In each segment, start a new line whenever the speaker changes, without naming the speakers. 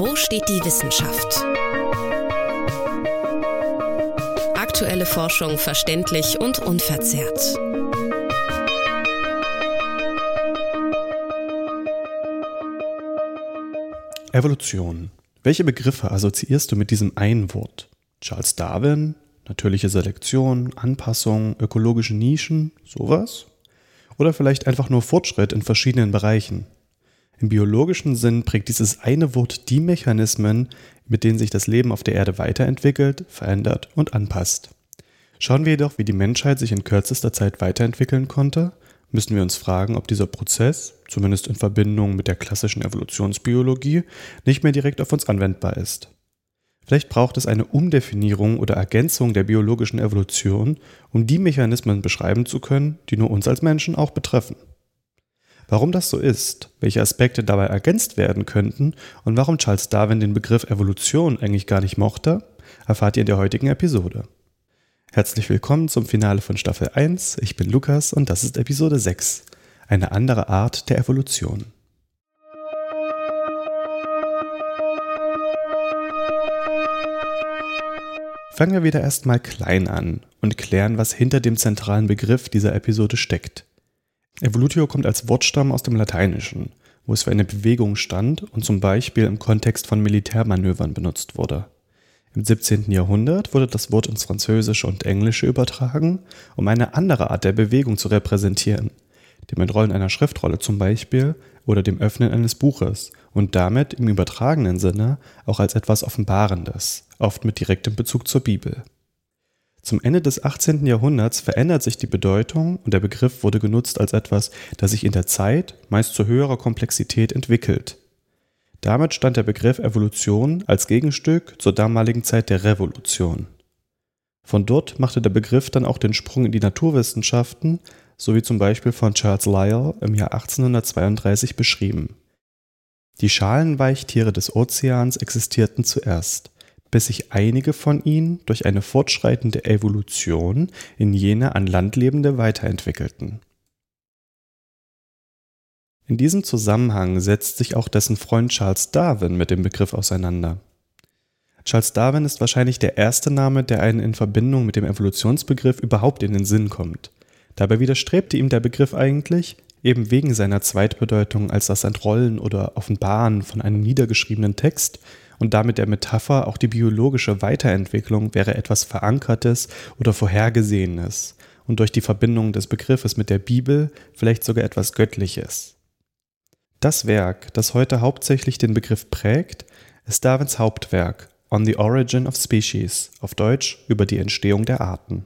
Wo steht die Wissenschaft? Aktuelle Forschung verständlich und unverzerrt.
Evolution. Welche Begriffe assoziierst du mit diesem einen Wort? Charles Darwin, natürliche Selektion, Anpassung, ökologische Nischen, sowas? Oder vielleicht einfach nur Fortschritt in verschiedenen Bereichen? Im biologischen Sinn prägt dieses eine Wort die Mechanismen, mit denen sich das Leben auf der Erde weiterentwickelt, verändert und anpasst. Schauen wir jedoch, wie die Menschheit sich in kürzester Zeit weiterentwickeln konnte, müssen wir uns fragen, ob dieser Prozess, zumindest in Verbindung mit der klassischen Evolutionsbiologie, nicht mehr direkt auf uns anwendbar ist. Vielleicht braucht es eine Umdefinierung oder Ergänzung der biologischen Evolution, um die Mechanismen beschreiben zu können, die nur uns als Menschen auch betreffen. Warum das so ist, welche Aspekte dabei ergänzt werden könnten und warum Charles Darwin den Begriff Evolution eigentlich gar nicht mochte, erfahrt ihr in der heutigen Episode. Herzlich willkommen zum Finale von Staffel 1. Ich bin Lukas und das ist Episode 6. Eine andere Art der Evolution. Fangen wir wieder erstmal klein an und klären, was hinter dem zentralen Begriff dieser Episode steckt. Evolutio kommt als Wortstamm aus dem Lateinischen, wo es für eine Bewegung stand und zum Beispiel im Kontext von Militärmanövern benutzt wurde. Im 17. Jahrhundert wurde das Wort ins Französische und Englische übertragen, um eine andere Art der Bewegung zu repräsentieren, dem Entrollen einer Schriftrolle zum Beispiel oder dem Öffnen eines Buches und damit im übertragenen Sinne auch als etwas Offenbarendes, oft mit direktem Bezug zur Bibel. Zum Ende des 18. Jahrhunderts verändert sich die Bedeutung und der Begriff wurde genutzt als etwas, das sich in der Zeit meist zu höherer Komplexität entwickelt. Damit stand der Begriff Evolution als Gegenstück zur damaligen Zeit der Revolution. Von dort machte der Begriff dann auch den Sprung in die Naturwissenschaften, so wie zum Beispiel von Charles Lyell im Jahr 1832 beschrieben. Die Schalenweichtiere des Ozeans existierten zuerst bis sich einige von ihnen durch eine fortschreitende Evolution in jene an Land lebende weiterentwickelten. In diesem Zusammenhang setzt sich auch dessen Freund Charles Darwin mit dem Begriff auseinander. Charles Darwin ist wahrscheinlich der erste Name, der einen in Verbindung mit dem Evolutionsbegriff überhaupt in den Sinn kommt. Dabei widerstrebte ihm der Begriff eigentlich, eben wegen seiner Zweitbedeutung als das Entrollen oder Offenbaren von einem niedergeschriebenen Text und damit der Metapher auch die biologische Weiterentwicklung wäre etwas Verankertes oder Vorhergesehenes und durch die Verbindung des Begriffes mit der Bibel vielleicht sogar etwas Göttliches. Das Werk, das heute hauptsächlich den Begriff prägt, ist Darwins Hauptwerk On the Origin of Species, auf Deutsch über die Entstehung der Arten.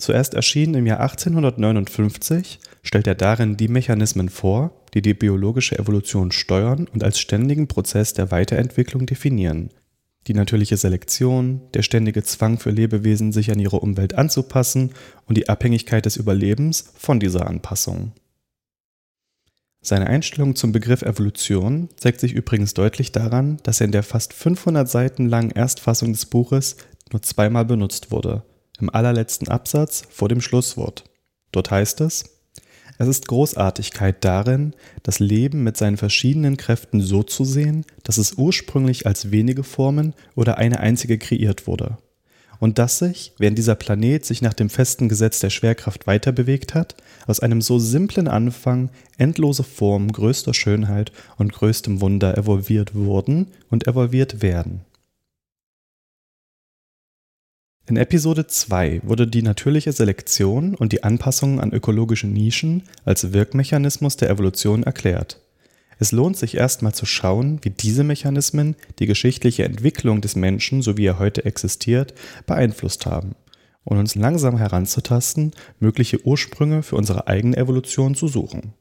Zuerst erschienen im Jahr 1859, stellt er darin die Mechanismen vor, die die biologische Evolution steuern und als ständigen Prozess der Weiterentwicklung definieren. Die natürliche Selektion, der ständige Zwang für Lebewesen, sich an ihre Umwelt anzupassen und die Abhängigkeit des Überlebens von dieser Anpassung. Seine Einstellung zum Begriff Evolution zeigt sich übrigens deutlich daran, dass er in der fast 500 Seiten langen Erstfassung des Buches nur zweimal benutzt wurde, im allerletzten Absatz vor dem Schlusswort. Dort heißt es, es ist Großartigkeit darin, das Leben mit seinen verschiedenen Kräften so zu sehen, dass es ursprünglich als wenige Formen oder eine einzige kreiert wurde. Und dass sich, während dieser Planet sich nach dem festen Gesetz der Schwerkraft weiterbewegt hat, aus einem so simplen Anfang endlose Formen größter Schönheit und größtem Wunder evolviert wurden und evolviert werden. In Episode 2 wurde die natürliche Selektion und die Anpassung an ökologische Nischen als Wirkmechanismus der Evolution erklärt. Es lohnt sich erstmal zu schauen, wie diese Mechanismen die geschichtliche Entwicklung des Menschen, so wie er heute existiert, beeinflusst haben und uns langsam heranzutasten, mögliche Ursprünge für unsere eigene Evolution zu suchen.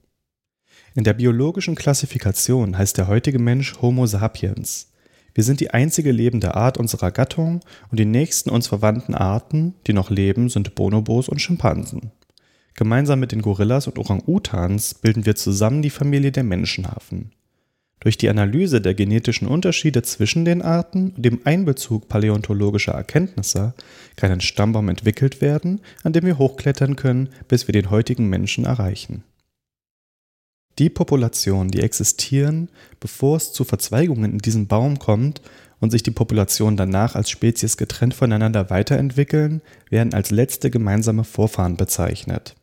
In der biologischen Klassifikation heißt der heutige Mensch Homo sapiens. Wir sind die einzige lebende Art unserer Gattung und die nächsten uns verwandten Arten, die noch leben, sind Bonobos und Schimpansen. Gemeinsam mit den Gorillas und Orang-Utans bilden wir zusammen die Familie der Menschenaffen. Durch die Analyse der genetischen Unterschiede zwischen den Arten und dem Einbezug paläontologischer Erkenntnisse kann ein Stammbaum entwickelt werden, an dem wir hochklettern können, bis wir den heutigen Menschen erreichen. Die Populationen, die existieren, bevor es zu Verzweigungen in diesem Baum kommt und sich die Populationen danach als Spezies getrennt voneinander weiterentwickeln, werden als letzte gemeinsame Vorfahren bezeichnet.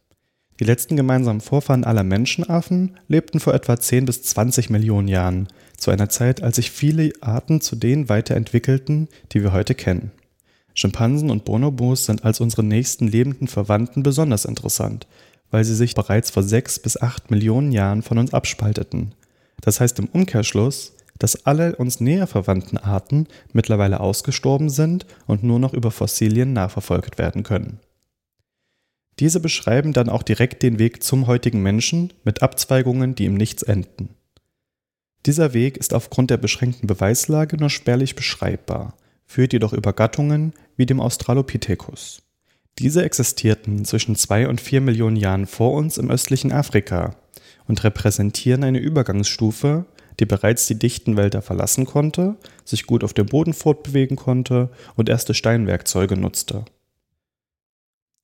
Die letzten gemeinsamen Vorfahren aller Menschenaffen lebten vor etwa 10 bis 20 Millionen Jahren, zu einer Zeit, als sich viele Arten zu denen weiterentwickelten, die wir heute kennen. Schimpansen und Bonobos sind als unsere nächsten lebenden Verwandten besonders interessant, weil sie sich bereits vor 6 bis 8 Millionen Jahren von uns abspalteten. Das heißt im Umkehrschluss, dass alle uns näher verwandten Arten mittlerweile ausgestorben sind und nur noch über Fossilien nachverfolgt werden können. Diese beschreiben dann auch direkt den Weg zum heutigen Menschen mit Abzweigungen, die im Nichts enden. Dieser Weg ist aufgrund der beschränkten Beweislage nur spärlich beschreibbar, führt jedoch über Gattungen wie dem Australopithecus. Diese existierten zwischen zwei und vier Millionen Jahren vor uns im östlichen Afrika und repräsentieren eine Übergangsstufe, die bereits die dichten Wälder verlassen konnte, sich gut auf dem Boden fortbewegen konnte und erste Steinwerkzeuge nutzte.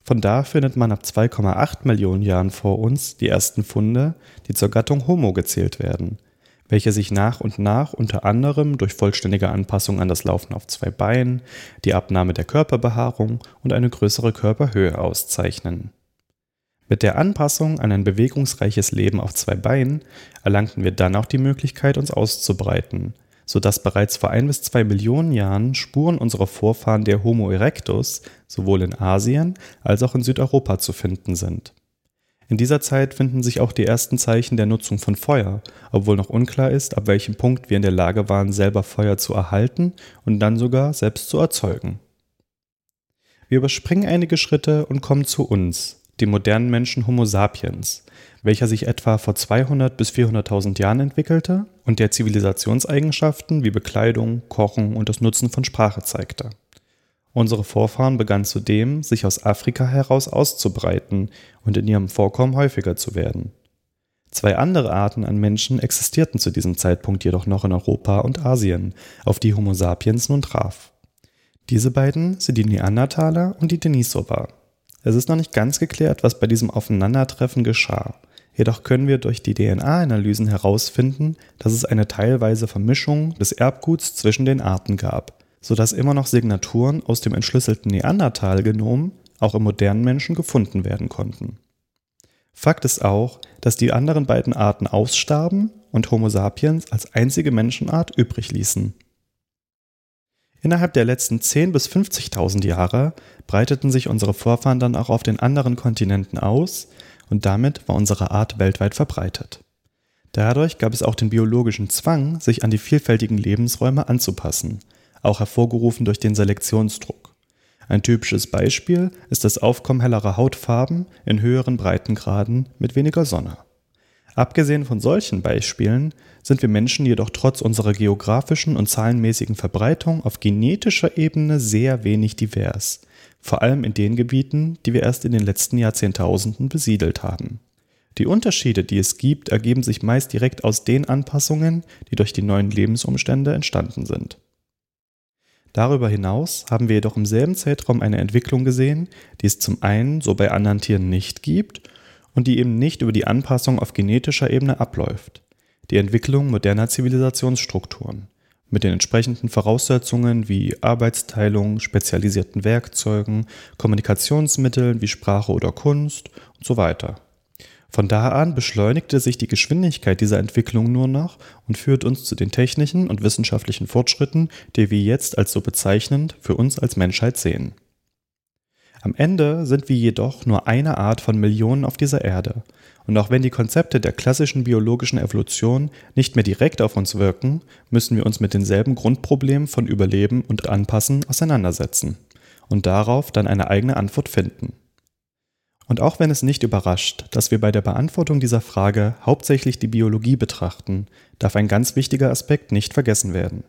Von da findet man ab 2,8 Millionen Jahren vor uns die ersten Funde, die zur Gattung Homo gezählt werden, welche sich nach und nach unter anderem durch vollständige Anpassung an das Laufen auf zwei Beinen, die Abnahme der Körperbehaarung und eine größere Körperhöhe auszeichnen. Mit der Anpassung an ein bewegungsreiches Leben auf zwei Beinen erlangten wir dann auch die Möglichkeit, uns auszubreiten, sodass bereits vor ein bis zwei Millionen Jahren Spuren unserer Vorfahren der Homo erectus sowohl in Asien als auch in Südeuropa zu finden sind. In dieser Zeit finden sich auch die ersten Zeichen der Nutzung von Feuer, obwohl noch unklar ist, ab welchem Punkt wir in der Lage waren, selber Feuer zu erhalten und dann sogar selbst zu erzeugen. Wir überspringen einige Schritte und kommen zu uns, dem modernen Menschen Homo sapiens, welcher sich etwa vor 200 bis 400.000 Jahren entwickelte und der Zivilisationseigenschaften wie Bekleidung, Kochen und das Nutzen von Sprache zeigte. Unsere Vorfahren begannen zudem, sich aus Afrika heraus auszubreiten und in ihrem Vorkommen häufiger zu werden. Zwei andere Arten an Menschen existierten zu diesem Zeitpunkt jedoch noch in Europa und Asien, auf die Homo sapiens nun traf. Diese beiden sind die Neandertaler und die Denisova. Es ist noch nicht ganz geklärt, was bei diesem Aufeinandertreffen geschah. Jedoch können wir durch die DNA-Analysen herausfinden, dass es eine teilweise Vermischung des Erbguts zwischen den Arten gab, sodass immer noch Signaturen aus dem entschlüsselten Neandertal-Genom auch im modernen Menschen gefunden werden konnten. Fakt ist auch, dass die anderen beiden Arten ausstarben und Homo sapiens als einzige Menschenart übrig ließen. Innerhalb der letzten 10.000 bis 50.000 Jahre breiteten sich unsere Vorfahren dann auch auf den anderen Kontinenten aus und damit war unsere Art weltweit verbreitet. Dadurch gab es auch den biologischen Zwang, sich an die vielfältigen Lebensräume anzupassen, auch hervorgerufen durch den Selektionsdruck. Ein typisches Beispiel ist das Aufkommen hellerer Hautfarben in höheren Breitengraden mit weniger Sonne. Abgesehen von solchen Beispielen sind wir Menschen jedoch trotz unserer geografischen und zahlenmäßigen Verbreitung auf genetischer Ebene sehr wenig divers, vor allem in den Gebieten, die wir erst in den letzten Jahrzehntausenden besiedelt haben. Die Unterschiede, die es gibt, ergeben sich meist direkt aus den Anpassungen, die durch die neuen Lebensumstände entstanden sind. Darüber hinaus haben wir jedoch im selben Zeitraum eine Entwicklung gesehen, die es zum einen so bei anderen Tieren nicht gibt und die eben nicht über die Anpassung auf genetischer Ebene abläuft. Die Entwicklung moderner Zivilisationsstrukturen mit den entsprechenden Voraussetzungen wie Arbeitsteilung, spezialisierten Werkzeugen, Kommunikationsmitteln wie Sprache oder Kunst und so weiter. Von da an beschleunigte sich die Geschwindigkeit dieser Entwicklung nur noch und führt uns zu den technischen und wissenschaftlichen Fortschritten, die wir jetzt als so bezeichnend für uns als Menschheit sehen. Am Ende sind wir jedoch nur eine Art von Millionen auf dieser Erde. Und auch wenn die Konzepte der klassischen biologischen Evolution nicht mehr direkt auf uns wirken, müssen wir uns mit denselben Grundproblemen von Überleben und Anpassen auseinandersetzen und darauf dann eine eigene Antwort finden. Und auch wenn es nicht überrascht, dass wir bei der Beantwortung dieser Frage hauptsächlich die Biologie betrachten, darf ein ganz wichtiger Aspekt nicht vergessen werden.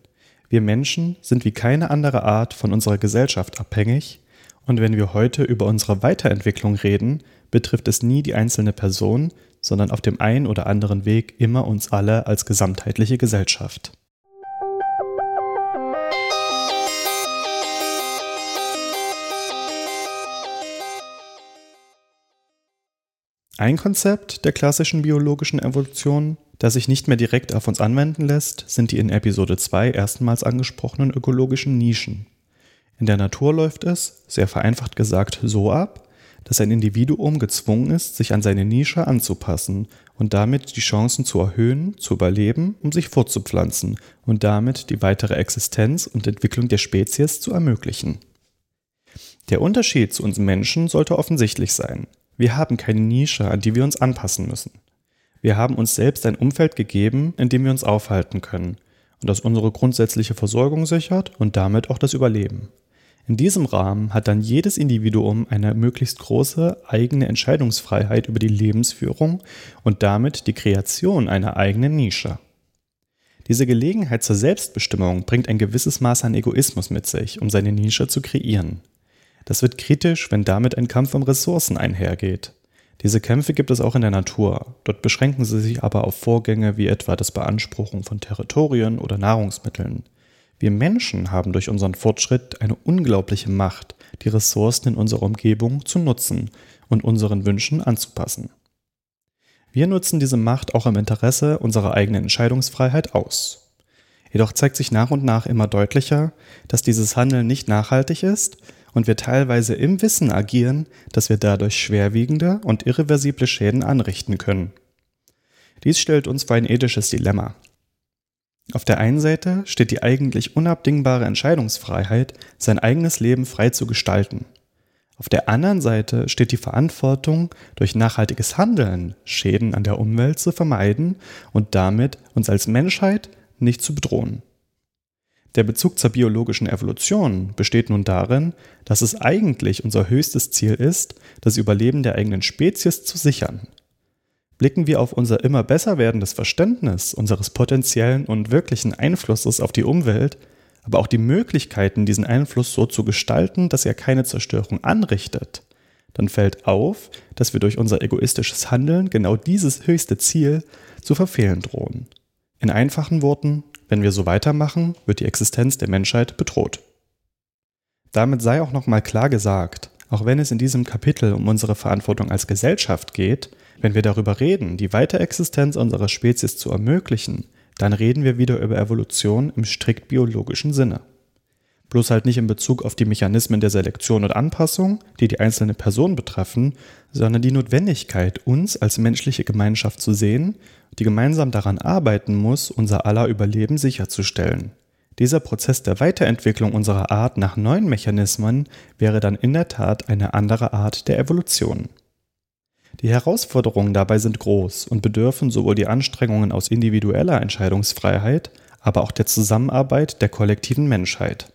Wir Menschen sind wie keine andere Art von unserer Gesellschaft abhängig und wenn wir heute über unsere Weiterentwicklung reden, betrifft es nie die einzelne Person, sondern auf dem einen oder anderen Weg immer uns alle als gesamtheitliche Gesellschaft. Ein Konzept der klassischen biologischen Evolution, das sich nicht mehr direkt auf uns anwenden lässt, sind die in Episode 2 erstmals angesprochenen ökologischen Nischen. In der Natur läuft es, sehr vereinfacht gesagt, so ab, dass ein Individuum gezwungen ist, sich an seine Nische anzupassen und damit die Chancen zu erhöhen, zu überleben, um sich fortzupflanzen und damit die weitere Existenz und Entwicklung der Spezies zu ermöglichen. Der Unterschied zu uns Menschen sollte offensichtlich sein. Wir haben keine Nische, an die wir uns anpassen müssen. Wir haben uns selbst ein Umfeld gegeben, in dem wir uns aufhalten können und das unsere grundsätzliche Versorgung sichert und damit auch das Überleben. In diesem Rahmen hat dann jedes Individuum eine möglichst große eigene Entscheidungsfreiheit über die Lebensführung und damit die Kreation einer eigenen Nische. Diese Gelegenheit zur Selbstbestimmung bringt ein gewisses Maß an Egoismus mit sich, um seine Nische zu kreieren. Das wird kritisch, wenn damit ein Kampf um Ressourcen einhergeht. Diese Kämpfe gibt es auch in der Natur. Dort beschränken sie sich aber auf Vorgänge wie etwa das Beanspruchen von Territorien oder Nahrungsmitteln. Wir Menschen haben durch unseren Fortschritt eine unglaubliche Macht, die Ressourcen in unserer Umgebung zu nutzen und unseren Wünschen anzupassen. Wir nutzen diese Macht auch im Interesse unserer eigenen Entscheidungsfreiheit aus. Jedoch zeigt sich nach und nach immer deutlicher, dass dieses Handeln nicht nachhaltig ist und wir teilweise im Wissen agieren, dass wir dadurch schwerwiegende und irreversible Schäden anrichten können. Dies stellt uns vor ein ethisches Dilemma. Auf der einen Seite steht die eigentlich unabdingbare Entscheidungsfreiheit, sein eigenes Leben frei zu gestalten. Auf der anderen Seite steht die Verantwortung, durch nachhaltiges Handeln Schäden an der Umwelt zu vermeiden und damit uns als Menschheit nicht zu bedrohen. Der Bezug zur biologischen Evolution besteht nun darin, dass es eigentlich unser höchstes Ziel ist, das Überleben der eigenen Spezies zu sichern. Blicken wir auf unser immer besser werdendes Verständnis unseres potenziellen und wirklichen Einflusses auf die Umwelt, aber auch die Möglichkeiten, diesen Einfluss so zu gestalten, dass er keine Zerstörung anrichtet, dann fällt auf, dass wir durch unser egoistisches Handeln genau dieses höchste Ziel zu verfehlen drohen. In einfachen Worten, wenn wir so weitermachen, wird die Existenz der Menschheit bedroht. Damit sei auch nochmal klar gesagt, auch wenn es in diesem Kapitel um unsere Verantwortung als Gesellschaft geht, wenn wir darüber reden, die Weiterexistenz unserer Spezies zu ermöglichen, dann reden wir wieder über Evolution im strikt biologischen Sinne. Bloß halt nicht in Bezug auf die Mechanismen der Selektion und Anpassung, die die einzelne Person betreffen, sondern die Notwendigkeit, uns als menschliche Gemeinschaft zu sehen, die gemeinsam daran arbeiten muss, unser aller Überleben sicherzustellen. Dieser Prozess der Weiterentwicklung unserer Art nach neuen Mechanismen wäre dann in der Tat eine andere Art der Evolution. Die Herausforderungen dabei sind groß und bedürfen sowohl die Anstrengungen aus individueller Entscheidungsfreiheit, aber auch der Zusammenarbeit der kollektiven Menschheit.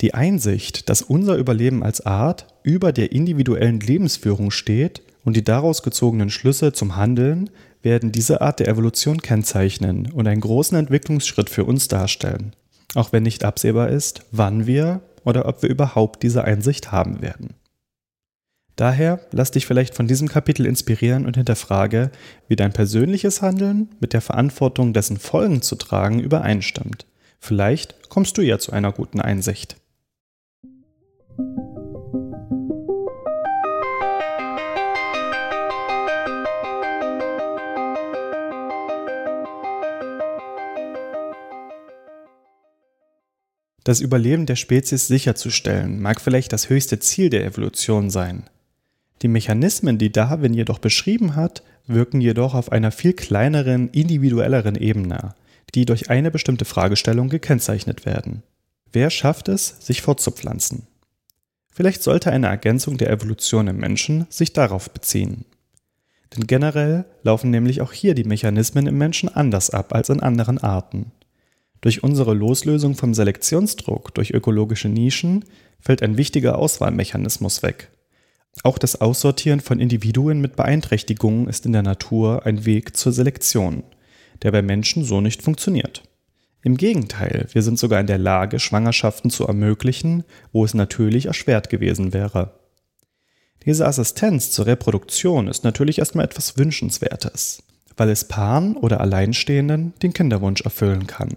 Die Einsicht, dass unser Überleben als Art über der individuellen Lebensführung steht und die daraus gezogenen Schlüsse zum Handeln werden diese Art der Evolution kennzeichnen und einen großen Entwicklungsschritt für uns darstellen, auch wenn nicht absehbar ist, wann wir oder ob wir überhaupt diese Einsicht haben werden. Daher lass dich vielleicht von diesem Kapitel inspirieren und hinterfrage, wie dein persönliches Handeln mit der Verantwortung, dessen Folgen zu tragen, übereinstimmt. Vielleicht kommst du ja zu einer guten Einsicht. Das Überleben der Spezies sicherzustellen mag vielleicht das höchste Ziel der Evolution sein. Die Mechanismen, die Darwin jedoch beschrieben hat, wirken jedoch auf einer viel kleineren, individuelleren Ebene, die durch eine bestimmte Fragestellung gekennzeichnet werden. Wer schafft es, sich fortzupflanzen? Vielleicht sollte eine Ergänzung der Evolution im Menschen sich darauf beziehen. Denn generell laufen nämlich auch hier die Mechanismen im Menschen anders ab als in anderen Arten. Durch unsere Loslösung vom Selektionsdruck durch ökologische Nischen fällt ein wichtiger Auswahlmechanismus weg. Auch das Aussortieren von Individuen mit Beeinträchtigungen ist in der Natur ein Weg zur Selektion, der bei Menschen so nicht funktioniert. Im Gegenteil, wir sind sogar in der Lage, Schwangerschaften zu ermöglichen, wo es natürlich erschwert gewesen wäre. Diese Assistenz zur Reproduktion ist natürlich erstmal etwas Wünschenswertes, weil es Paaren oder Alleinstehenden den Kinderwunsch erfüllen kann.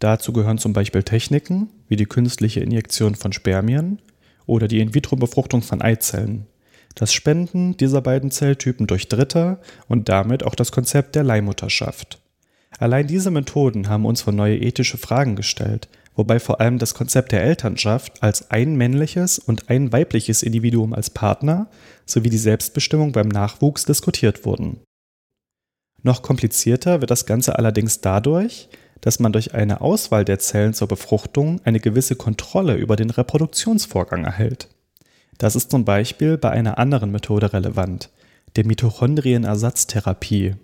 Dazu gehören zum Beispiel Techniken wie die künstliche Injektion von Spermien oder die In-vitro-Befruchtung von Eizellen, das Spenden dieser beiden Zelltypen durch Dritte und damit auch das Konzept der Leihmutterschaft. Allein diese Methoden haben uns vor neue ethische Fragen gestellt, wobei vor allem das Konzept der Elternschaft als ein männliches und ein weibliches Individuum als Partner sowie die Selbstbestimmung beim Nachwuchs diskutiert wurden. Noch komplizierter wird das Ganze allerdings dadurch, dass man durch eine Auswahl der Zellen zur Befruchtung eine gewisse Kontrolle über den Reproduktionsvorgang erhält. Das ist zum Beispiel bei einer anderen Methode relevant, der Mitochondrienersatztherapie.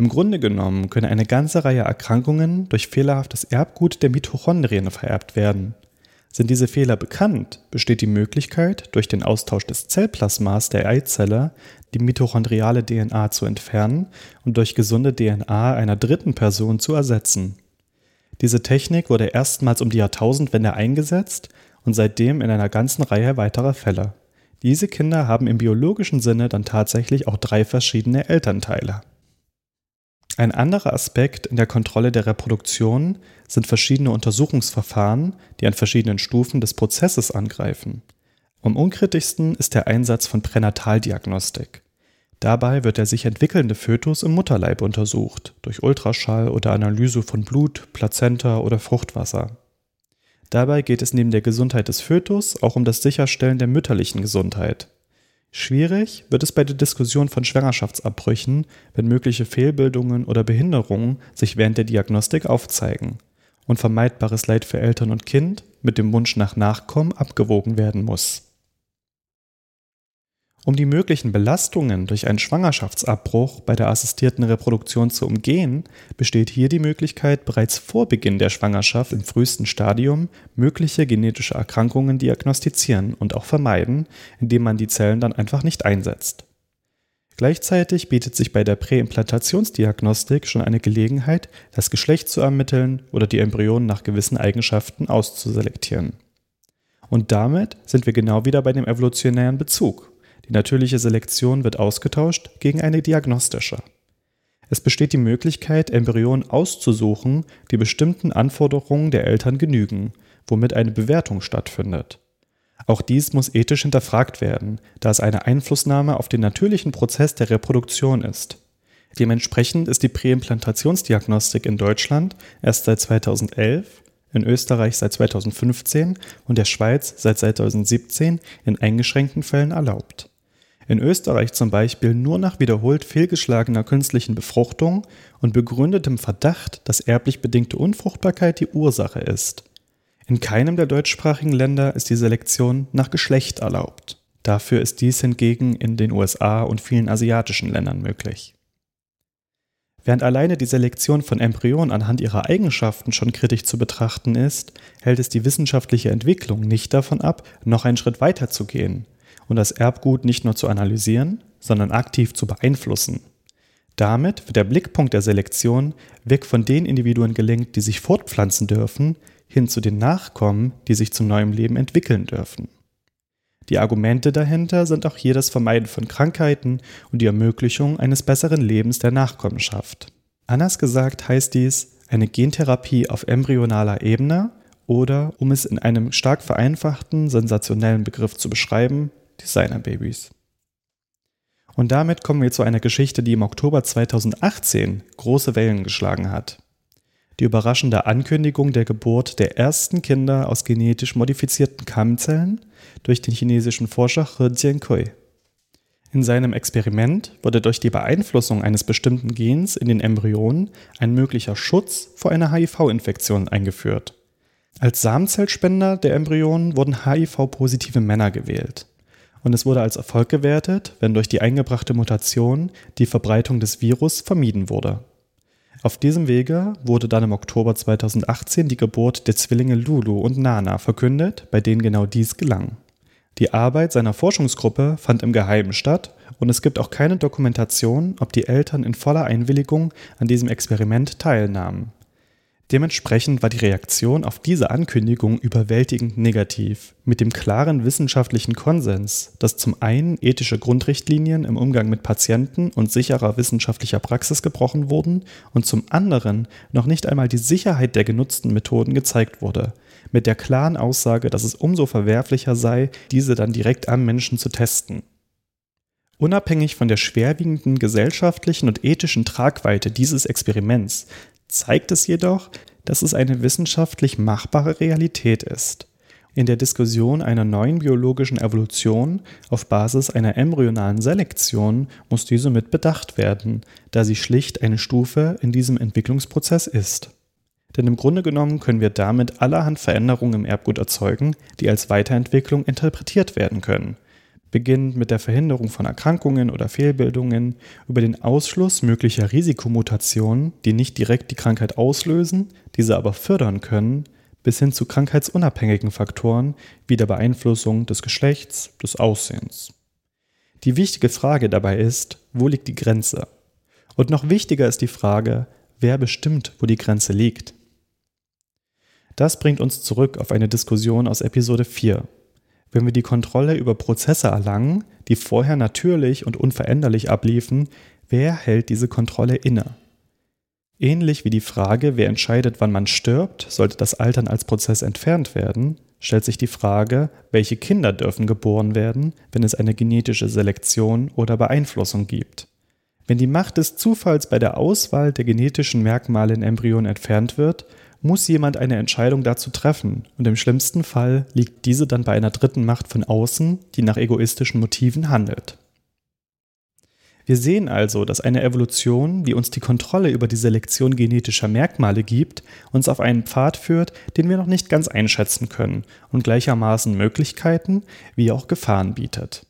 Im Grunde genommen können eine ganze Reihe Erkrankungen durch fehlerhaftes Erbgut der Mitochondrien vererbt werden. Sind diese Fehler bekannt, besteht die Möglichkeit, durch den Austausch des Zellplasmas der Eizelle die mitochondriale DNA zu entfernen und durch gesunde DNA einer dritten Person zu ersetzen. Diese Technik wurde erstmals um die Jahrtausendwende eingesetzt und seitdem in einer ganzen Reihe weiterer Fälle. Diese Kinder haben im biologischen Sinne dann tatsächlich auch drei verschiedene Elternteile. Ein anderer Aspekt in der Kontrolle der Reproduktion sind verschiedene Untersuchungsverfahren, die an verschiedenen Stufen des Prozesses angreifen. Am unkritischsten ist der Einsatz von Pränataldiagnostik. Dabei wird der sich entwickelnde Fötus im Mutterleib untersucht, durch Ultraschall oder Analyse von Blut, Plazenta oder Fruchtwasser. Dabei geht es neben der Gesundheit des Fötus auch um das Sicherstellen der mütterlichen Gesundheit. Schwierig wird es bei der Diskussion von Schwangerschaftsabbrüchen, wenn mögliche Fehlbildungen oder Behinderungen sich während der Diagnostik aufzeigen und vermeidbares Leid für Eltern und Kind mit dem Wunsch nach Nachkommen abgewogen werden muss. Um die möglichen Belastungen durch einen Schwangerschaftsabbruch bei der assistierten Reproduktion zu umgehen, besteht hier die Möglichkeit, bereits vor Beginn der Schwangerschaft im frühesten Stadium mögliche genetische Erkrankungen diagnostizieren und auch vermeiden, indem man die Zellen dann einfach nicht einsetzt. Gleichzeitig bietet sich bei der Präimplantationsdiagnostik schon eine Gelegenheit, das Geschlecht zu ermitteln oder die Embryonen nach gewissen Eigenschaften auszuselektieren. Und damit sind wir genau wieder bei dem evolutionären Bezug. Die natürliche Selektion wird ausgetauscht gegen eine diagnostische. Es besteht die Möglichkeit, Embryonen auszusuchen, die bestimmten Anforderungen der Eltern genügen, womit eine Bewertung stattfindet. Auch dies muss ethisch hinterfragt werden, da es eine Einflussnahme auf den natürlichen Prozess der Reproduktion ist. Dementsprechend ist die Präimplantationsdiagnostik in Deutschland erst seit 2011, in Österreich seit 2015 und der Schweiz seit 2017 in eingeschränkten Fällen erlaubt in Österreich zum Beispiel nur nach wiederholt fehlgeschlagener künstlichen Befruchtung und begründetem Verdacht, dass erblich bedingte Unfruchtbarkeit die Ursache ist. In keinem der deutschsprachigen Länder ist die Selektion nach Geschlecht erlaubt. Dafür ist dies hingegen in den USA und vielen asiatischen Ländern möglich. Während alleine die Selektion von Embryonen anhand ihrer Eigenschaften schon kritisch zu betrachten ist, hält es die wissenschaftliche Entwicklung nicht davon ab, noch einen Schritt weiter zu gehen und das Erbgut nicht nur zu analysieren, sondern aktiv zu beeinflussen. Damit wird der Blickpunkt der Selektion weg von den Individuen gelenkt, die sich fortpflanzen dürfen, hin zu den Nachkommen, die sich zum neuen Leben entwickeln dürfen. Die Argumente dahinter sind auch hier das Vermeiden von Krankheiten und die Ermöglichung eines besseren Lebens der Nachkommenschaft. Anders gesagt heißt dies eine Gentherapie auf embryonaler Ebene oder, um es in einem stark vereinfachten, sensationellen Begriff zu beschreiben, Designer-Babys. Und damit kommen wir zu einer Geschichte, die im Oktober 2018 große Wellen geschlagen hat. Die überraschende Ankündigung der Geburt der ersten Kinder aus genetisch modifizierten Kammzellen durch den chinesischen Forscher He Jiankui. In seinem Experiment wurde durch die Beeinflussung eines bestimmten Gens in den Embryonen ein möglicher Schutz vor einer HIV-Infektion eingeführt. Als Samenzellspender der Embryonen wurden HIV-positive Männer gewählt und es wurde als Erfolg gewertet, wenn durch die eingebrachte Mutation die Verbreitung des Virus vermieden wurde. Auf diesem Wege wurde dann im Oktober 2018 die Geburt der Zwillinge Lulu und Nana verkündet, bei denen genau dies gelang. Die Arbeit seiner Forschungsgruppe fand im Geheimen statt und es gibt auch keine Dokumentation, ob die Eltern in voller Einwilligung an diesem Experiment teilnahmen. Dementsprechend war die Reaktion auf diese Ankündigung überwältigend negativ, mit dem klaren wissenschaftlichen Konsens, dass zum einen ethische Grundrichtlinien im Umgang mit Patienten und sicherer wissenschaftlicher Praxis gebrochen wurden und zum anderen noch nicht einmal die Sicherheit der genutzten Methoden gezeigt wurde, mit der klaren Aussage, dass es umso verwerflicher sei, diese dann direkt am Menschen zu testen. Unabhängig von der schwerwiegenden gesellschaftlichen und ethischen Tragweite dieses Experiments zeigt es jedoch, dass es eine wissenschaftlich machbare Realität ist. In der Diskussion einer neuen biologischen Evolution auf Basis einer embryonalen Selektion muss diese mit bedacht werden, da sie schlicht eine Stufe in diesem Entwicklungsprozess ist. Denn im Grunde genommen können wir damit allerhand Veränderungen im Erbgut erzeugen, die als Weiterentwicklung interpretiert werden können – beginnend mit der Verhinderung von Erkrankungen oder Fehlbildungen, über den Ausschluss möglicher Risikomutationen, die nicht direkt die Krankheit auslösen, diese aber fördern können, bis hin zu krankheitsunabhängigen Faktoren wie der Beeinflussung des Geschlechts, des Aussehens. Die wichtige Frage dabei ist, wo liegt die Grenze? Und noch wichtiger ist die Frage, wer bestimmt, wo die Grenze liegt? Das bringt uns zurück auf eine Diskussion aus Episode 4, wenn wir die Kontrolle über Prozesse erlangen, die vorher natürlich und unveränderlich abliefen, wer hält diese Kontrolle inne? Ähnlich wie die Frage, wer entscheidet, wann man stirbt, sollte das Altern als Prozess entfernt werden, stellt sich die Frage, welche Kinder dürfen geboren werden, wenn es eine genetische Selektion oder Beeinflussung gibt. Wenn die Macht des Zufalls bei der Auswahl der genetischen Merkmale in Embryonen entfernt wird, muss jemand eine Entscheidung dazu treffen, und im schlimmsten Fall liegt diese dann bei einer dritten Macht von außen, die nach egoistischen Motiven handelt. Wir sehen also, dass eine Evolution, die uns die Kontrolle über die Selektion genetischer Merkmale gibt, uns auf einen Pfad führt, den wir noch nicht ganz einschätzen können und gleichermaßen Möglichkeiten wie auch Gefahren bietet.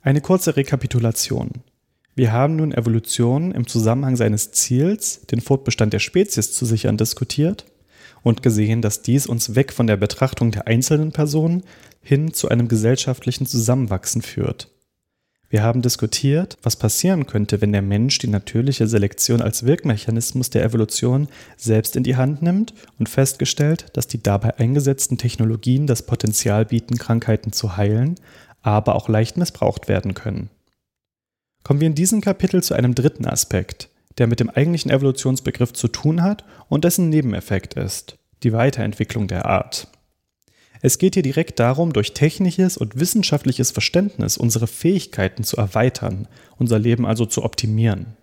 Eine kurze Rekapitulation. Wir haben nun Evolution im Zusammenhang seines Ziels, den Fortbestand der Spezies zu sichern, diskutiert und gesehen, dass dies uns weg von der Betrachtung der einzelnen Personen hin zu einem gesellschaftlichen Zusammenwachsen führt. Wir haben diskutiert, was passieren könnte, wenn der Mensch die natürliche Selektion als Wirkmechanismus der Evolution selbst in die Hand nimmt und festgestellt, dass die dabei eingesetzten Technologien das Potenzial bieten, Krankheiten zu heilen, aber auch leicht missbraucht werden können. Kommen wir in diesem Kapitel zu einem dritten Aspekt, der mit dem eigentlichen Evolutionsbegriff zu tun hat und dessen Nebeneffekt ist, die Weiterentwicklung der Art. Es geht hier direkt darum, durch technisches und wissenschaftliches Verständnis unsere Fähigkeiten zu erweitern, unser Leben also zu optimieren.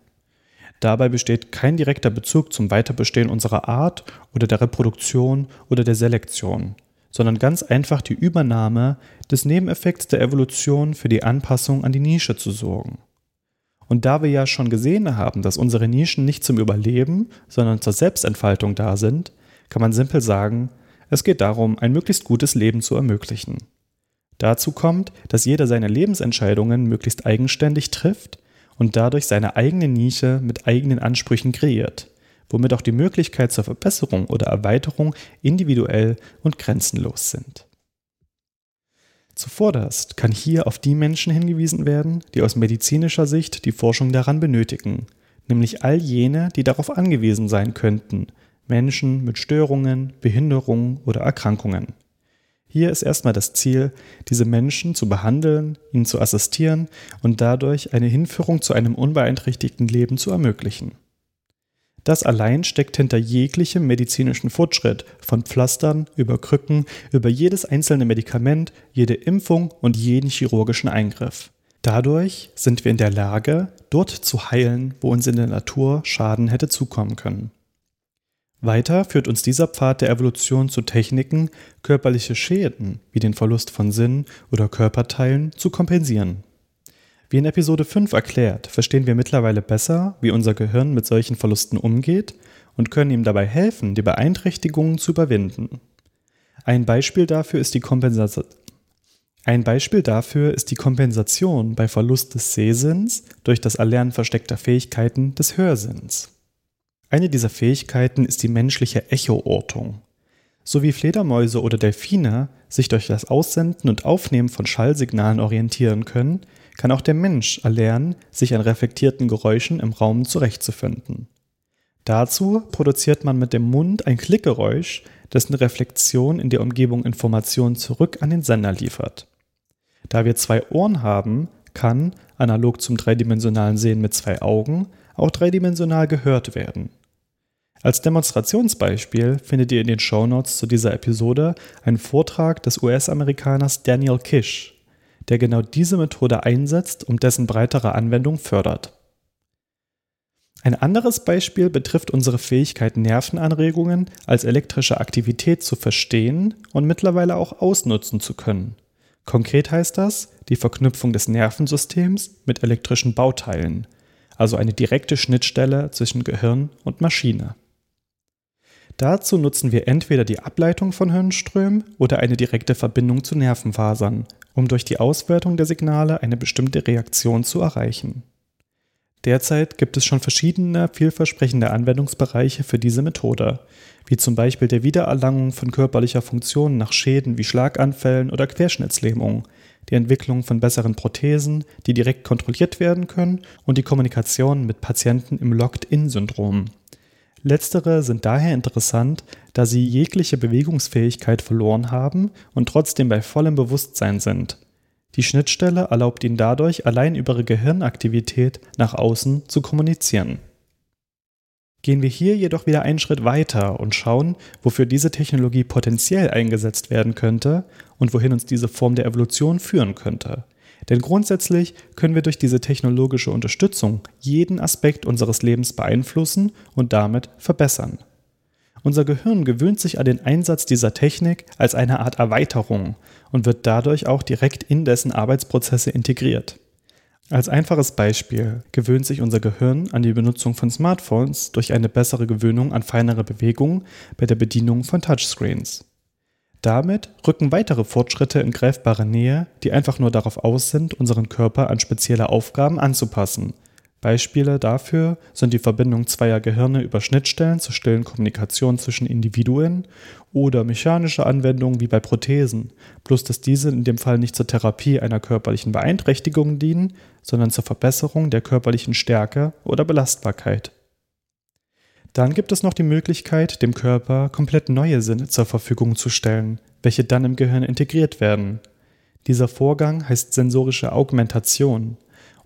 Dabei besteht kein direkter Bezug zum Weiterbestehen unserer Art oder der Reproduktion oder der Selektion sondern ganz einfach die Übernahme des Nebeneffekts der Evolution für die Anpassung an die Nische zu sorgen. Und da wir ja schon gesehen haben, dass unsere Nischen nicht zum Überleben, sondern zur Selbstentfaltung da sind, kann man simpel sagen, es geht darum, ein möglichst gutes Leben zu ermöglichen. Dazu kommt, dass jeder seine Lebensentscheidungen möglichst eigenständig trifft und dadurch seine eigene Nische mit eigenen Ansprüchen kreiert womit auch die Möglichkeit zur Verbesserung oder Erweiterung individuell und grenzenlos sind. Zuvorderst kann hier auf die Menschen hingewiesen werden, die aus medizinischer Sicht die Forschung daran benötigen, nämlich all jene, die darauf angewiesen sein könnten, Menschen mit Störungen, Behinderungen oder Erkrankungen. Hier ist erstmal das Ziel, diese Menschen zu behandeln, ihnen zu assistieren und dadurch eine Hinführung zu einem unbeeinträchtigten Leben zu ermöglichen. Das allein steckt hinter jeglichem medizinischen Fortschritt, von Pflastern über Krücken, über jedes einzelne Medikament, jede Impfung und jeden chirurgischen Eingriff. Dadurch sind wir in der Lage, dort zu heilen, wo uns in der Natur Schaden hätte zukommen können. Weiter führt uns dieser Pfad der Evolution zu Techniken, körperliche Schäden wie den Verlust von Sinn oder Körperteilen zu kompensieren. Wie in Episode 5 erklärt, verstehen wir mittlerweile besser, wie unser Gehirn mit solchen Verlusten umgeht und können ihm dabei helfen, die Beeinträchtigungen zu überwinden. Ein Beispiel dafür ist die Kompensation. Ein Beispiel dafür ist die Kompensation bei Verlust des Sehsinns durch das Erlernen versteckter Fähigkeiten des Hörsinns. Eine dieser Fähigkeiten ist die menschliche Echoortung. So wie Fledermäuse oder Delfine sich durch das Aussenden und Aufnehmen von Schallsignalen orientieren können, kann auch der Mensch erlernen, sich an reflektierten Geräuschen im Raum zurechtzufinden. Dazu produziert man mit dem Mund ein Klickgeräusch, dessen Reflexion in der Umgebung Informationen zurück an den Sender liefert. Da wir zwei Ohren haben, kann, analog zum dreidimensionalen Sehen mit zwei Augen, auch dreidimensional gehört werden. Als Demonstrationsbeispiel findet ihr in den Shownotes zu dieser Episode einen Vortrag des US-Amerikaners Daniel Kish, der genau diese Methode einsetzt und dessen breitere Anwendung fördert. Ein anderes Beispiel betrifft unsere Fähigkeit, Nervenanregungen als elektrische Aktivität zu verstehen und mittlerweile auch ausnutzen zu können. Konkret heißt das die Verknüpfung des Nervensystems mit elektrischen Bauteilen, also eine direkte Schnittstelle zwischen Gehirn und Maschine. Dazu nutzen wir entweder die Ableitung von Hirnströmen oder eine direkte Verbindung zu Nervenfasern, um durch die Auswertung der Signale eine bestimmte Reaktion zu erreichen. Derzeit gibt es schon verschiedene vielversprechende Anwendungsbereiche für diese Methode, wie zum Beispiel der Wiedererlangung von körperlicher Funktion nach Schäden wie Schlaganfällen oder Querschnittslähmung, die Entwicklung von besseren Prothesen, die direkt kontrolliert werden können und die Kommunikation mit Patienten im Locked-in-Syndrom. Letztere sind daher interessant, da sie jegliche Bewegungsfähigkeit verloren haben und trotzdem bei vollem Bewusstsein sind. Die Schnittstelle erlaubt ihnen dadurch, allein über ihre Gehirnaktivität nach außen zu kommunizieren. Gehen wir hier jedoch wieder einen Schritt weiter und schauen, wofür diese Technologie potenziell eingesetzt werden könnte und wohin uns diese Form der Evolution führen könnte. Denn grundsätzlich können wir durch diese technologische Unterstützung jeden Aspekt unseres Lebens beeinflussen und damit verbessern. Unser Gehirn gewöhnt sich an den Einsatz dieser Technik als eine Art Erweiterung und wird dadurch auch direkt in dessen Arbeitsprozesse integriert. Als einfaches Beispiel gewöhnt sich unser Gehirn an die Benutzung von Smartphones durch eine bessere Gewöhnung an feinere Bewegungen bei der Bedienung von Touchscreens. Damit rücken weitere Fortschritte in greifbare Nähe, die einfach nur darauf aus sind, unseren Körper an spezielle Aufgaben anzupassen Beispiele dafür sind die Verbindung zweier Gehirne über Schnittstellen zur stillen Kommunikation zwischen Individuen oder mechanische Anwendungen wie bei Prothesen, bloß dass diese in dem Fall nicht zur Therapie einer körperlichen Beeinträchtigung dienen, sondern zur Verbesserung der körperlichen Stärke oder Belastbarkeit. Dann gibt es noch die Möglichkeit, dem Körper komplett neue Sinne zur Verfügung zu stellen, welche dann im Gehirn integriert werden. Dieser Vorgang heißt sensorische Augmentation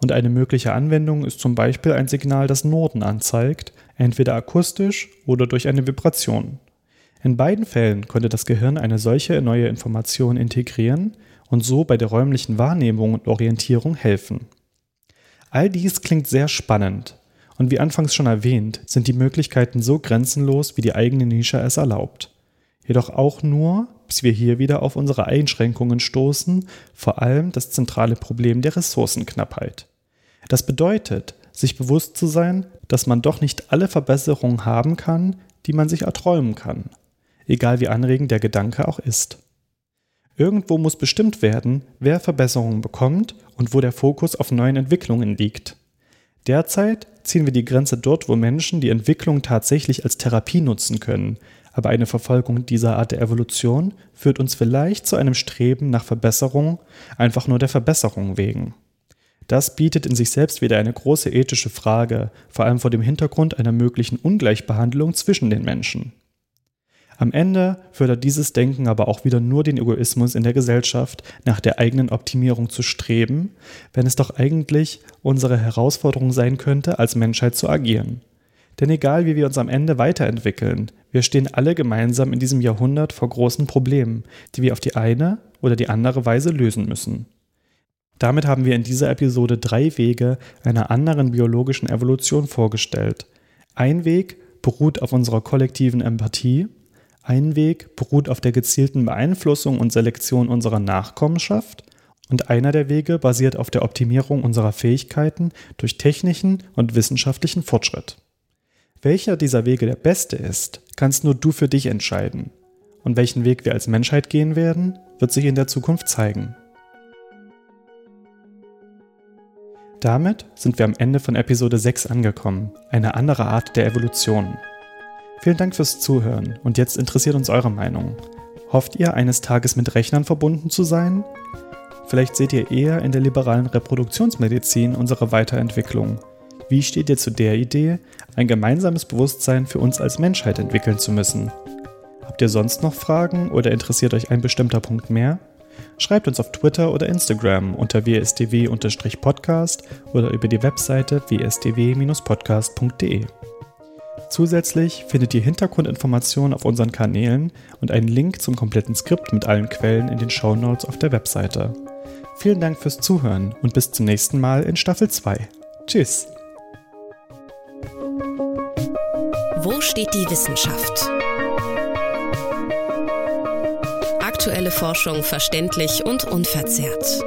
und eine mögliche Anwendung ist zum Beispiel ein Signal, das Norden anzeigt, entweder akustisch oder durch eine Vibration. In beiden Fällen könnte das Gehirn eine solche neue Information integrieren und so bei der räumlichen Wahrnehmung und Orientierung helfen. All dies klingt sehr spannend und wie anfangs schon erwähnt, sind die Möglichkeiten so grenzenlos, wie die eigene Nische es erlaubt. Jedoch auch nur, bis wir hier wieder auf unsere Einschränkungen stoßen, vor allem das zentrale Problem der Ressourcenknappheit. Das bedeutet, sich bewusst zu sein, dass man doch nicht alle Verbesserungen haben kann, die man sich erträumen kann, egal wie anregend der Gedanke auch ist. Irgendwo muss bestimmt werden, wer Verbesserungen bekommt und wo der Fokus auf neuen Entwicklungen liegt. Derzeit ziehen wir die Grenze dort, wo Menschen die Entwicklung tatsächlich als Therapie nutzen können, aber eine Verfolgung dieser Art der Evolution führt uns vielleicht zu einem Streben nach Verbesserung, einfach nur der Verbesserung wegen. Das bietet in sich selbst wieder eine große ethische Frage, vor allem vor dem Hintergrund einer möglichen Ungleichbehandlung zwischen den Menschen. Am Ende fördert dieses Denken aber auch wieder nur den Egoismus in der Gesellschaft, nach der eigenen Optimierung zu streben, wenn es doch eigentlich unsere Herausforderung sein könnte, als Menschheit zu agieren. Denn egal wie wir uns am Ende weiterentwickeln, wir stehen alle gemeinsam in diesem Jahrhundert vor großen Problemen, die wir auf die eine oder die andere Weise lösen müssen. Damit haben wir in dieser Episode drei Wege einer anderen biologischen Evolution vorgestellt. Ein Weg beruht auf unserer kollektiven Empathie, ein Weg beruht auf der gezielten Beeinflussung und Selektion unserer Nachkommenschaft und einer der Wege basiert auf der Optimierung unserer Fähigkeiten durch technischen und wissenschaftlichen Fortschritt. Welcher dieser Wege der beste ist, kannst nur du für dich entscheiden. Und welchen Weg wir als Menschheit gehen werden, wird sich in der Zukunft zeigen. Damit sind wir am Ende von Episode 6 angekommen, eine andere Art der Evolution. Vielen Dank fürs Zuhören und jetzt interessiert uns eure Meinung. Hofft ihr, eines Tages mit Rechnern verbunden zu sein? Vielleicht seht ihr eher in der liberalen Reproduktionsmedizin unsere Weiterentwicklung. Wie steht ihr zu der Idee, ein gemeinsames Bewusstsein für uns als Menschheit entwickeln zu müssen? Habt ihr sonst noch Fragen oder interessiert euch ein bestimmter Punkt mehr? Schreibt uns auf Twitter oder Instagram unter wsdw-podcast oder über die Webseite wsdw-podcast.de. Zusätzlich findet ihr Hintergrundinformationen auf unseren Kanälen und einen Link zum kompletten Skript mit allen Quellen in den Shownotes auf der Webseite. Vielen Dank fürs Zuhören und bis zum nächsten Mal in Staffel 2. Tschüss.
Wo steht die Wissenschaft? Aktuelle Forschung verständlich und unverzerrt.